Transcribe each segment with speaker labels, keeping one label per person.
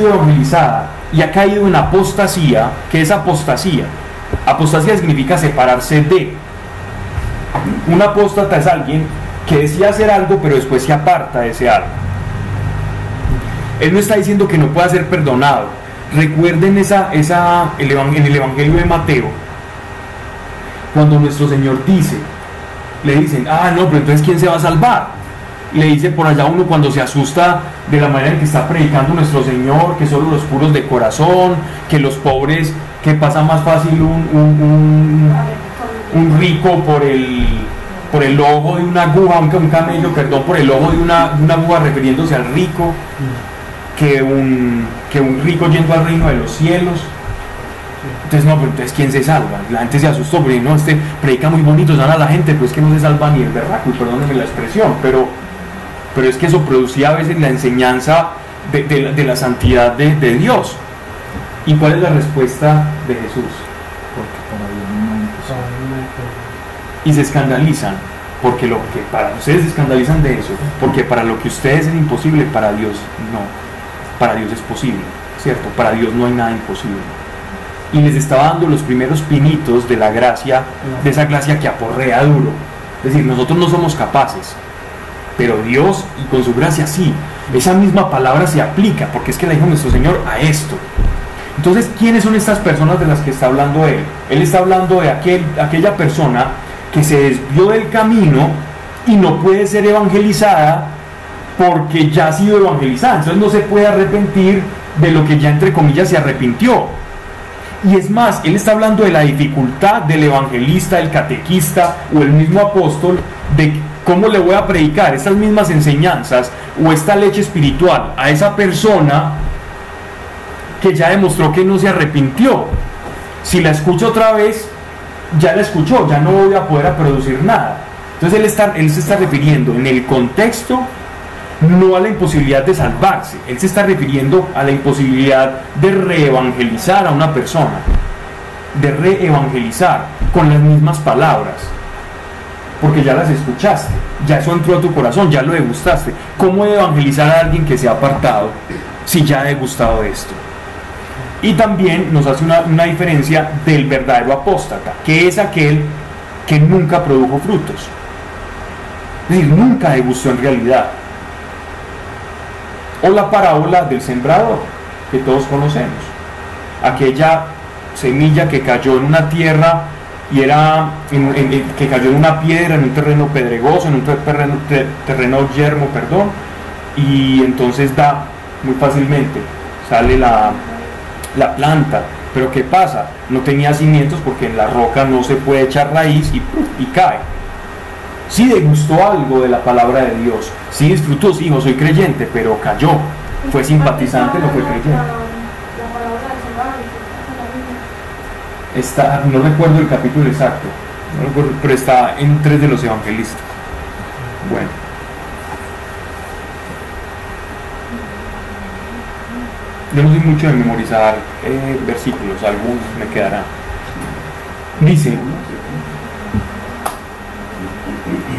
Speaker 1: sido evangelizada y ha caído en apostasía, ¿qué es apostasía? Apostasía significa separarse de. Un apóstata es alguien que decía hacer algo pero después se aparta de ese algo. Él no está diciendo que no pueda ser perdonado. Recuerden esa, esa, el en el Evangelio de Mateo, cuando nuestro Señor dice, le dicen, ah, no, pero entonces ¿quién se va a salvar? Le dice por allá uno cuando se asusta de la manera en que está predicando nuestro Señor, que solo los puros de corazón, que los pobres, que pasa más fácil un, un, rico por el, por el ojo de una aguja, un, camello, perdón, por el ojo de una, una aguja refiriéndose al rico, que un, que un rico yendo al reino de los cielos. Entonces, no, pero entonces, ¿quién se salva? La gente se asustó, porque no, este predica muy bonito, sana a la gente, pues que no se salva ni el berraco, y perdónenme la expresión, pero pero es que eso producía a veces la enseñanza de, la, santidad de, Dios. ¿Y cuál es la respuesta de Jesús? Porque para Dios no Y se escandalizan, porque lo que para ustedes se escandalizan de eso, porque para lo que ustedes es imposible, para Dios no. Para Dios es posible, ¿cierto? Para Dios no hay nada imposible. Y les estaba dando los primeros pinitos de la gracia, de esa gracia que aporrea duro. Es decir, nosotros no somos capaces, pero Dios y con su gracia sí. Esa misma palabra se aplica, porque es que la dijo nuestro Señor a esto. Entonces, ¿quiénes son estas personas de las que está hablando Él? Él está hablando de aquel, aquella persona que se desvió del camino y no puede ser evangelizada porque ya ha sido evangelizada. Entonces no se puede arrepentir de lo que ya entre comillas se arrepintió. Y es más, él está hablando de la dificultad del evangelista, el catequista o el mismo apóstol de ¿Cómo le voy a predicar estas mismas enseñanzas o esta leche espiritual a esa persona que ya demostró que no se arrepintió? Si la escucho otra vez, ya la escuchó, ya no voy a poder producir nada. Entonces él, está, él se está refiriendo en el contexto no a la imposibilidad de salvarse, él se está refiriendo a la imposibilidad de reevangelizar a una persona, de reevangelizar con las mismas palabras porque ya las escuchaste, ya eso entró a tu corazón, ya lo degustaste. ¿Cómo evangelizar a alguien que se ha apartado si ya ha degustado esto? Y también nos hace una, diferencia del verdadero apóstata, que es aquel que nunca produjo frutos. Es decir, nunca degustó en realidad. O la parábola del sembrador, que todos conocemos. Aquella semilla que cayó en una tierra y era que cayó en una piedra, en un terreno pedregoso, en un terreno, yermo, perdón, y entonces da muy fácilmente, sale la, la planta. Pero ¿qué pasa? No tenía cimientos porque en la roca no se puede echar raíz y, y cae. Sí degustó algo de la palabra de Dios, sí disfrutó, sí, hijo, soy creyente, pero cayó. Fue simpatizante, no fue creyente. Está, no recuerdo el capítulo exacto, pero está en tres de los evangelistas. Bueno. No soy mucho de memorizar eh, versículos, algunos me quedarán. Dice,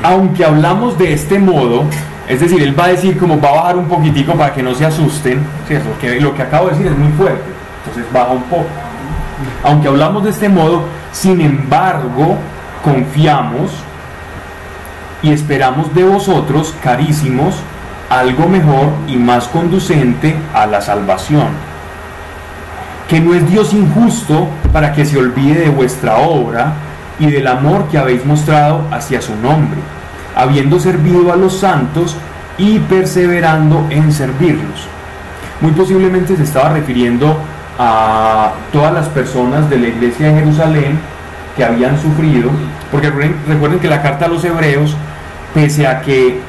Speaker 1: aunque hablamos de este modo, es decir, él va a decir como va a bajar un poquitico para que no se asusten, ¿cierto? Que lo que acabo de decir es muy fuerte, entonces baja un poco. Aunque hablamos de este modo, sin embargo, confiamos y esperamos de vosotros, carísimos, algo mejor y más conducente a la salvación. Que no es Dios injusto para que se olvide de vuestra obra y del amor que habéis mostrado hacia su nombre, habiendo servido a los santos y perseverando en servirlos. Muy posiblemente se estaba refiriendo a todas las personas de la iglesia de Jerusalén que habían sufrido, porque recuerden que la carta a los hebreos, pese a que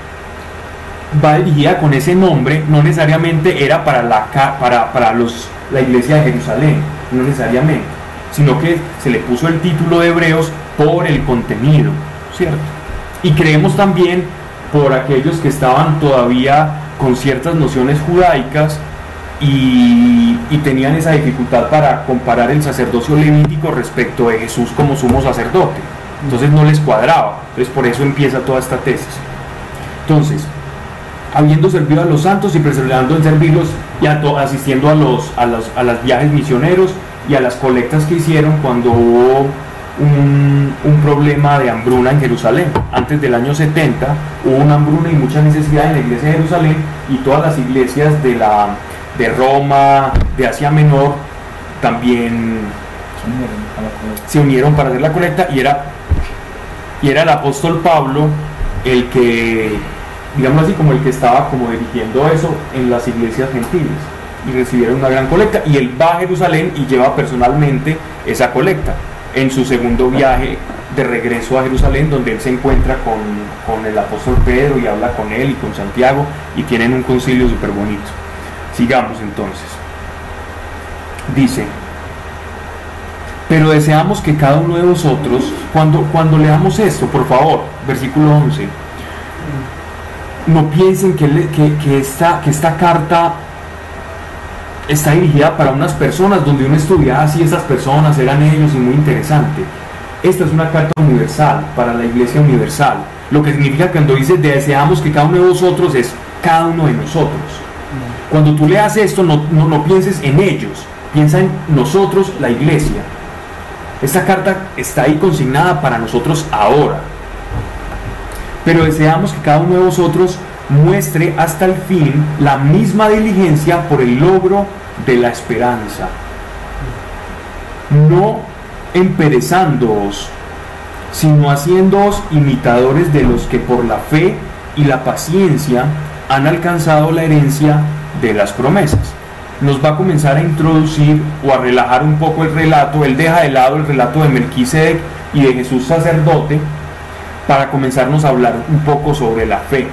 Speaker 1: va dirigida con ese nombre, no necesariamente era para la, para, para los, la iglesia de Jerusalén, no necesariamente, sino que se le puso el título de hebreos por el contenido, ¿cierto? Y creemos también por aquellos que estaban todavía con ciertas nociones judaicas y, tenían esa dificultad para comparar el sacerdocio levítico respecto de Jesús como sumo sacerdote. Entonces no les cuadraba. Entonces por eso empieza toda esta tesis. Entonces, habiendo servido a los santos y perseverando en servirlos y asistiendo a los, a, los, a los viajes misioneros y a las colectas que hicieron cuando hubo un, problema de hambruna en Jerusalén. Antes del año 70 hubo una hambruna y mucha necesidad en la iglesia de Jerusalén y todas las iglesias de, la, de Roma, de Asia Menor, también se unieron para hacer la colecta y era, y era el apóstol Pablo el que, digamos así, como el que estaba como dirigiendo eso en las iglesias gentiles y recibieron una gran colecta y él va a Jerusalén y lleva personalmente esa colecta en su segundo viaje de regreso a Jerusalén, donde él se encuentra con, el apóstol Pedro y habla con él y con Santiago y tienen un concilio súper bonito. Sigamos entonces. Dice, pero deseamos que cada uno de vosotros, cuando, cuando leamos esto, por favor, versículo 11, no piensen que, que, esta, que esta carta está dirigida para unas personas donde uno estudia así ah, esas personas eran ellos y muy interesante. Esta es una carta universal para la iglesia universal, lo que significa cuando dice deseamos que cada uno de vosotros es cada uno de nosotros. Cuando tú leas esto no, no, pienses en ellos, piensa en nosotros, la iglesia. Esta carta está ahí consignada para nosotros ahora. Pero deseamos que cada uno de vosotros muestre hasta el fin la misma diligencia por el logro de la esperanza, no emperezándoos, sino haciéndoos imitadores de los que por la fe y la paciencia han alcanzado la herencia de las promesas. Nos va a comenzar a introducir o a relajar un poco el relato, él deja de lado el relato de Melquisedec y de Jesús sacerdote para comenzarnos a hablar un poco sobre la fe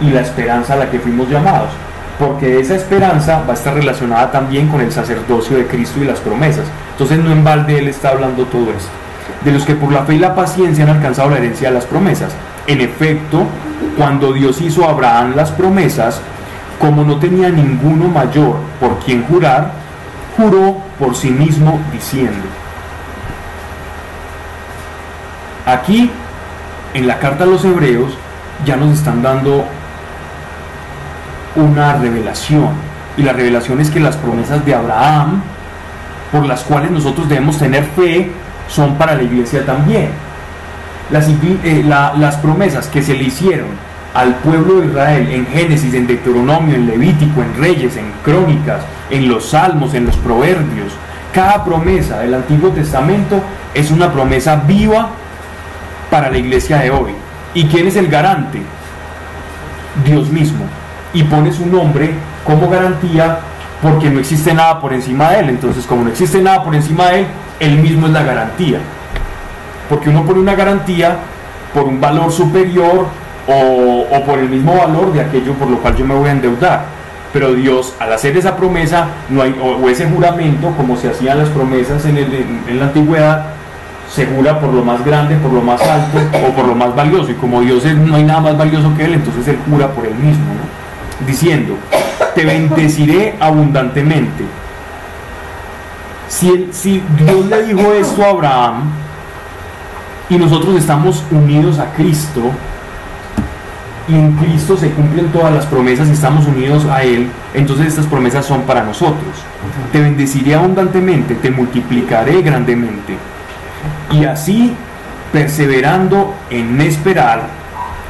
Speaker 1: y la esperanza a la que fuimos llamados, porque esa esperanza va a estar relacionada también con el sacerdocio de Cristo y las promesas. Entonces no en balde él está hablando todo esto. De los que por la fe y la paciencia han alcanzado la herencia de las promesas. En efecto, cuando Dios hizo a Abraham las promesas, como no tenía ninguno mayor por quien jurar, juró por sí mismo diciendo, aquí en la carta a los hebreos ya nos están dando una revelación. Y la revelación es que las promesas de Abraham, por las cuales nosotros debemos tener fe, son para la iglesia también. Las, eh, las promesas que se le hicieron al pueblo de Israel en Génesis, en Deuteronomio, en Levítico, en Reyes, en Crónicas, en los Salmos, en los Proverbios, cada promesa del Antiguo Testamento es una promesa viva para la iglesia de hoy. ¿Y quién es el garante? Dios mismo y pone su nombre como garantía porque no existe nada por encima de él. Entonces, como no existe nada por encima de él, él mismo es la garantía. Porque uno pone una garantía por un valor superior o, por el mismo valor de aquello por lo cual yo me voy a endeudar. Pero Dios, al hacer esa promesa, no hay, o, ese juramento, como se hacían las promesas en, la antigüedad, se jura por lo más grande, por lo más alto o por lo más valioso. Y como Dios no hay nada más valioso que Él, entonces Él jura por Él mismo. diciendo, te bendeciré abundantemente. Si Dios le dijo esto a Abraham y nosotros estamos unidos a Cristo, y en Cristo se cumplen todas las promesas y estamos unidos a Él, entonces estas promesas son para nosotros. Te bendeciré abundantemente, te multiplicaré grandemente. Y así, perseverando en esperar,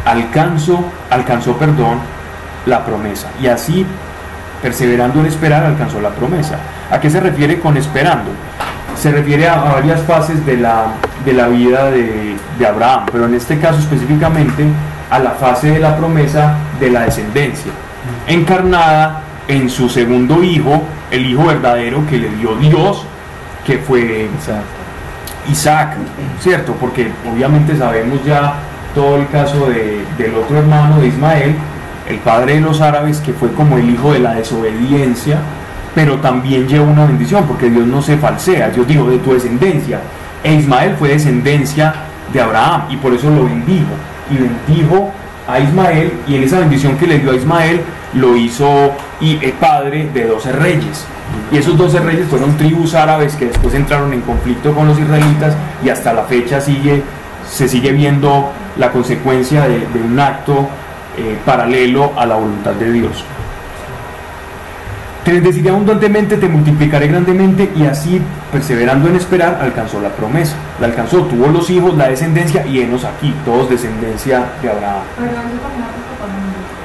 Speaker 1: alcanzo, alcanzó perdón la promesa. Y así, perseverando en esperar, alcanzó la promesa. ¿A qué se refiere con esperando? Se refiere a, varias fases de la, de la vida de, de Abraham, pero en este caso específicamente a la fase de la promesa de la descendencia, encarnada en su segundo hijo, el hijo verdadero que le dio Dios, que fue Isaac, ¿cierto? Porque obviamente sabemos ya todo el caso de, del otro hermano de Ismael, el padre de los árabes, que fue como el hijo de la desobediencia, pero también lleva una bendición, porque Dios no se falsea, Dios dijo de tu descendencia. E Ismael fue descendencia de Abraham y por eso lo bendijo. Y bendijo a Ismael y en esa bendición que le dio a Ismael lo hizo y el padre de doce reyes. Y esos doce reyes fueron tribus árabes que después entraron en conflicto con los israelitas y hasta la fecha sigue, se sigue viendo la consecuencia de, un acto eh, paralelo a la voluntad de Dios. Te bendeciré abundantemente, te multiplicaré grandemente y así, perseverando en esperar, alcanzó la promesa. La alcanzó, tuvo los hijos, la descendencia y enos aquí, todos descendencia de Abraham.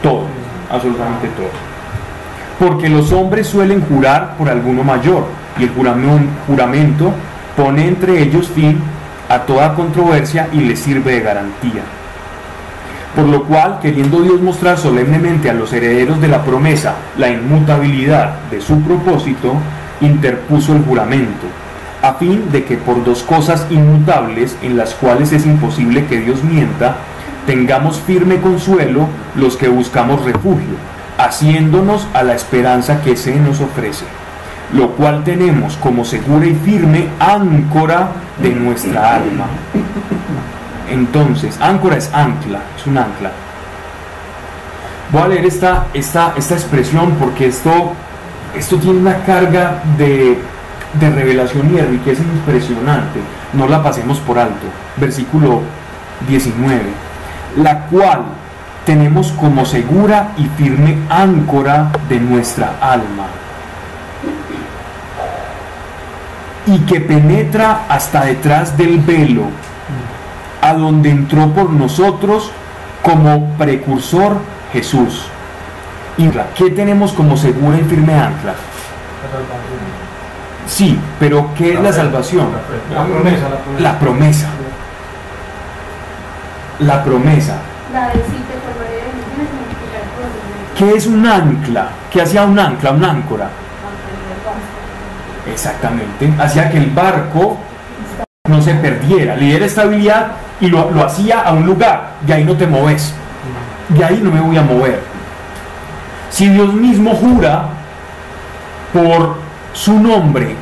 Speaker 1: Todos, absolutamente todos. Porque los hombres suelen jurar por alguno mayor y el juramento pone entre ellos fin a toda controversia y les sirve de garantía. Por lo cual, queriendo Dios mostrar solemnemente a los herederos de la promesa la inmutabilidad de su propósito, interpuso el juramento, a fin de que por dos cosas inmutables en las cuales es imposible que Dios mienta, tengamos firme consuelo los que buscamos refugio, haciéndonos a la esperanza que se nos ofrece, lo cual tenemos como segura y firme áncora de nuestra alma entonces, áncora es ancla, es un ancla. Voy a leer esta, esta, esta expresión porque esto, esto tiene una carga de, de revelación y de riqueza impresionante. No la pasemos por alto. Versículo 19. La cual tenemos como segura y firme áncora de nuestra alma. Y que penetra hasta detrás del velo a donde entró por nosotros como precursor Jesús. ¿Y qué tenemos como segura y firme ancla? Sí, pero ¿qué es la salvación?
Speaker 2: La promesa.
Speaker 1: La promesa. La promesa. ¿Qué es un ancla? ¿Qué hacía un ancla, un áncora? Exactamente. Hacía que el barco no se perdiera, le diera estabilidad y lo, lo hacía a un lugar, y ahí no te moves, de ahí no me voy a mover. Si Dios mismo jura por su nombre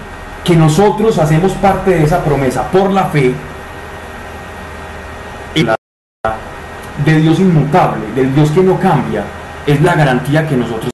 Speaker 1: que nosotros hacemos parte de esa promesa por la fe, de Dios inmutable, del Dios que no cambia, es la garantía que nosotros